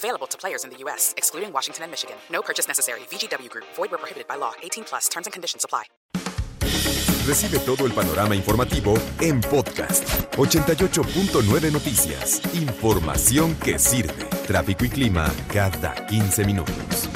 Available to players in the U.S., excluding Washington and Michigan. No purchase necessary. VGW Group. Void where prohibited by law. 18 plus. Terms and conditions apply. Recibe todo el panorama informativo en podcast. 88.9 Noticias. Información que sirve. Tráfico y clima cada 15 minutos.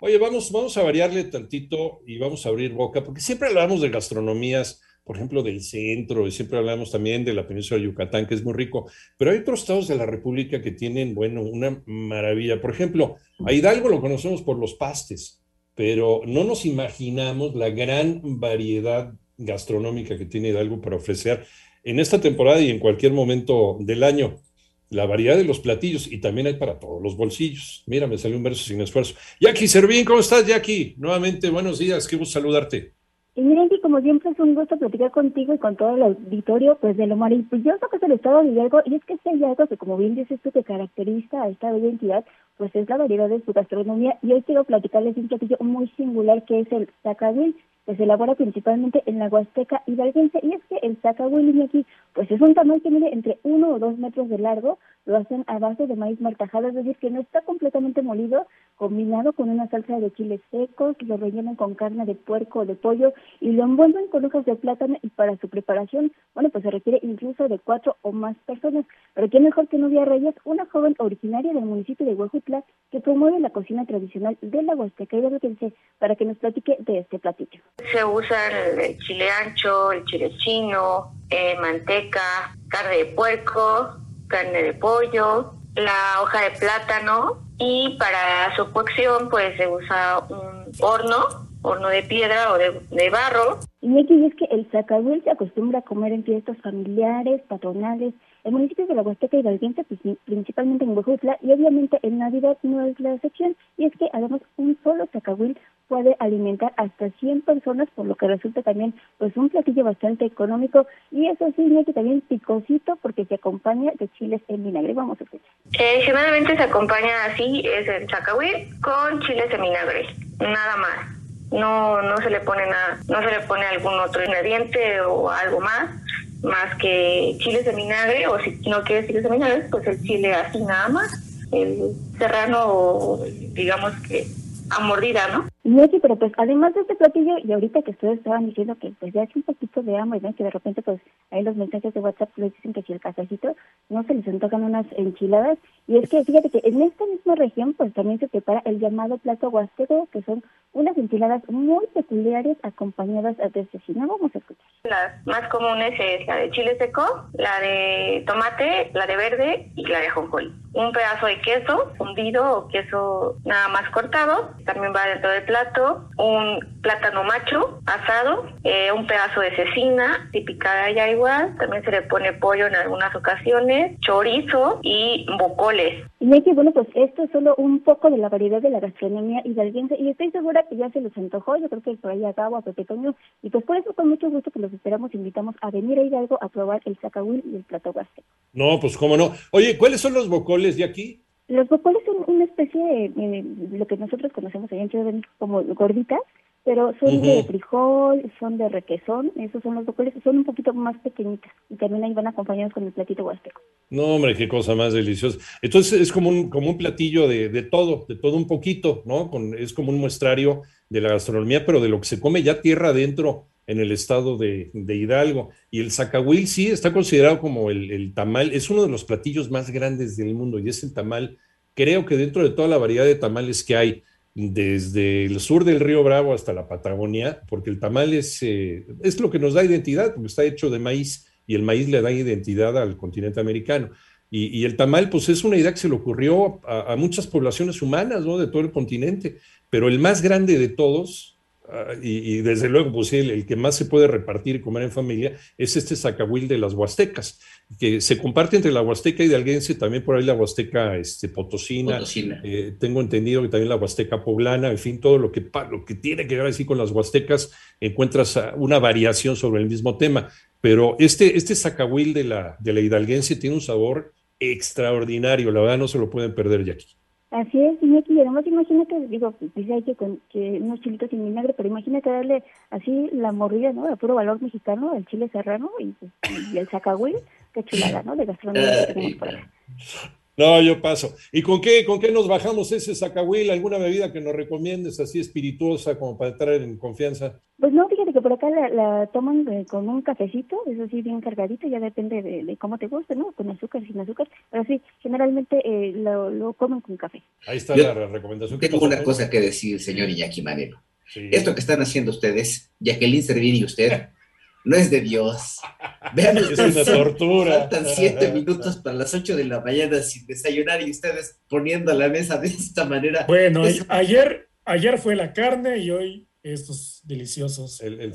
Oye, vamos, vamos a variarle tantito y vamos a abrir boca, porque siempre hablamos de gastronomías, por ejemplo, del centro, y siempre hablamos también de la península de Yucatán, que es muy rico, pero hay otros estados de la República que tienen, bueno, una maravilla. Por ejemplo, a Hidalgo lo conocemos por los pastes, pero no nos imaginamos la gran variedad gastronómica que tiene Hidalgo para ofrecer en esta temporada y en cualquier momento del año la variedad de los platillos y también hay para todos los bolsillos. Mira, me salió un verso sin esfuerzo. Jackie Servín, ¿cómo estás, Jackie? Nuevamente, buenos días, qué gusto saludarte. Y miren que como siempre es un gusto platicar contigo y con todo el auditorio, pues de lo maravilloso que es el estado de Hidalgo, y es que este Hidalgo que como bien dices tú que caracteriza a esta bella entidad, pues es la variedad de su gastronomía, y hoy quiero platicarles un platillo muy singular que es el zacahuil, que se elabora principalmente en la Huasteca hidalguense, y es que el aquí, pues es un tamal que mide entre uno o dos metros de largo, lo hacen a base de maíz martajado, es decir, que no está completamente molido, combinado con una salsa de chiles secos, lo rellenan con carne de puerco o de pollo y lo envuelven con hojas de plátano y para su preparación, bueno, pues se requiere incluso de cuatro o más personas. Pero qué mejor que Novia Reyes, una joven originaria del municipio de Huejutla que promueve la cocina tradicional de la Huasteca de para que nos platique de este platillo. Se usa el chile ancho, el chile chino, eh, manteca, carne de puerco, carne de pollo, la hoja de plátano y para su cocción pues se usa un horno, horno de piedra o de, barro. Y aquí es que el zacahuil se acostumbra a comer en fiestas familiares, patronales, el municipio de la Huasteca y Valdiente, pues, principalmente en Huejutla, y obviamente en Navidad no es la excepción, y es que además un solo zacahuil puede alimentar hasta 100 personas, por lo que resulta también pues un platillo bastante económico, y eso sí, que también picosito porque se acompaña de chiles en vinagre. Vamos a escuchar. Eh, generalmente se acompaña así, es el zacahuil con chiles en vinagre, nada más. No, no se le pone nada, no se le pone algún otro ingrediente o algo más más que chiles de vinagre, o si no quieres chiles de vinagre, pues el chile así nada más, el serrano, digamos que a mordida, ¿no? No, sí, pero pues además de este platillo, y ahorita que ustedes estaban diciendo que pues ya hace un poquito de hambre, ¿no? que de repente pues ahí los mensajes de WhatsApp les dicen que si el casajito no se les antojan unas enchiladas, y es que fíjate que en esta misma región pues también se prepara el llamado plato huasteco, que son unas enchiladas muy peculiares acompañadas de cecina. Vamos a escuchar. Las más comunes es la de chile seco, la de tomate, la de verde y la de jonjol. Un pedazo de queso fundido o queso nada más cortado, también va dentro del plato un plátano macho asado, eh, un pedazo de cecina, típica ya igual, también se le pone pollo en algunas ocasiones, chorizo y bocoles. Y que bueno, pues esto es solo un poco de la variedad de la gastronomía hidalguense y estoy segura que ya se los antojó, yo creo que por ahí acabo a Pepe Toño, y pues por eso con mucho gusto que los esperamos, invitamos a venir a Hidalgo a probar el zacahuil y el plato huasteco. No, pues cómo no. Oye, ¿cuáles son los bocoles de aquí? Los bocoles son una especie de, lo que nosotros conocemos allá en Ciudad como gorditas, pero son de frijol, son de requesón, esos son los bocoles, son un poquito más pequeñitas y también ahí van acompañados con el platito huasteco. No, hombre, qué cosa más deliciosa. Entonces es como un, como un platillo de, de todo, de todo un poquito, ¿no? Con, es como un muestrario de la gastronomía, pero de lo que se come ya tierra adentro en el estado de, de Hidalgo. Y el zacahuil sí está considerado como el, el, tamal, es uno de los platillos más grandes del mundo y es el tamal, creo que dentro de toda la variedad de tamales que hay, desde el sur del río Bravo hasta la Patagonia, porque el tamal es, eh, es lo que nos da identidad, porque está hecho de maíz y el maíz le da identidad al continente americano. Y, el tamal, pues es una idea que se le ocurrió a, a muchas poblaciones humanas, ¿no? De todo el continente, pero el más grande de todos Ah, y, desde luego, pues el, el, que más se puede repartir y comer en familia es este zacahuil de las huastecas. que se comparte entre la Huasteca hidalguense, también por ahí la Huasteca este, potosina, eh, tengo entendido que también la Huasteca poblana, en fin, todo lo que, lo que tiene que ver así con las Huastecas, encuentras una variación sobre el mismo tema, pero este, este zacahuil de la, de la hidalguense tiene un sabor extraordinario, la verdad no se lo pueden perder ya aquí. Así es, y además imagínate, digo, pues, dice hay que, con, que unos chilitos sin vinagre, pero imagínate darle así la mordida, ¿no? De puro valor mexicano, el chile serrano y, y el zacahuil, qué chulada, ¿no? De gastronomía que tenemos por No, yo paso. ¿Y con qué, con qué nos bajamos ese zacahuil? ¿Alguna bebida que nos recomiendes así espirituosa como para entrar en confianza? No, fíjate que por acá la, toman eh, con un cafecito, eso sí, bien cargadito, ya depende de, cómo te guste, ¿no? Con azúcar, sin azúcar, pero sí, generalmente eh, lo, comen con café. Ahí está la recomendación. Tengo una cosa que decir, señor Iñaki Manero. Esto que están haciendo ustedes, Jacqueline Servir y usted, no es de Dios. Vean, es una tortura. Faltan siete minutos para las ocho de la mañana sin desayunar y ustedes poniendo a la mesa de esta manera. Bueno, ayer, ayer fue la carne y hoy estos deliciosos. El, el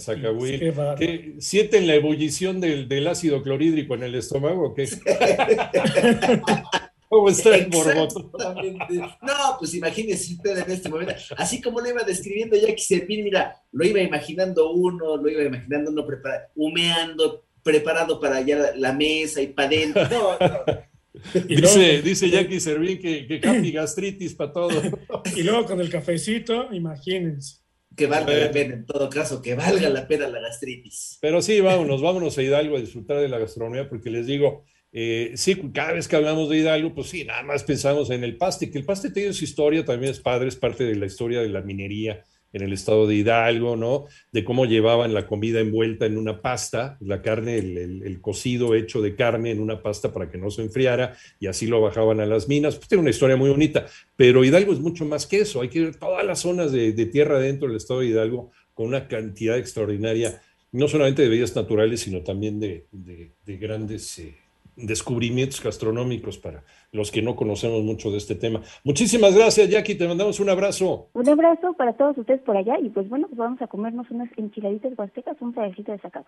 ¿Qué, ¿Sienten la ebullición del, del, ácido clorhídrico en el estómago o qué? ¿Cómo está el No, pues imagínese usted en este momento. Así como lo iba describiendo Jackie Serpín, mira, lo iba imaginando uno, lo iba imaginando uno preparado, humeando, preparado para allá la mesa y para adentro. No, no. dice, dice Jackie Servín que, que gastritis para todo. Y luego con el cafecito, imagínense. Que valga la pena, en todo caso, que valga la pena la gastritis. Pero sí, vámonos, vámonos a Hidalgo a disfrutar de la gastronomía, porque les digo, eh, sí, cada vez que hablamos de Hidalgo, pues sí, nada más pensamos en el paste, que el paste tiene su historia, también es padre, es parte de la historia de la minería en el estado de Hidalgo, ¿no? De cómo llevaban la comida envuelta en una pasta, la carne, el, cocido hecho de carne en una pasta para que no se enfriara y así lo bajaban a las minas. Pues tiene una historia muy bonita, pero Hidalgo es mucho más que eso. Hay que ver todas las zonas de, tierra dentro del estado de Hidalgo con una cantidad extraordinaria, no solamente de bellas naturales, sino también de, grandes... Eh, descubrimientos gastronómicos para los que no conocemos mucho de este tema. Muchísimas gracias, Jackie, te mandamos un abrazo. Un abrazo para todos ustedes por allá y pues bueno, pues vamos a comernos unas enchiladitas huastecas, un pedacito de sacable.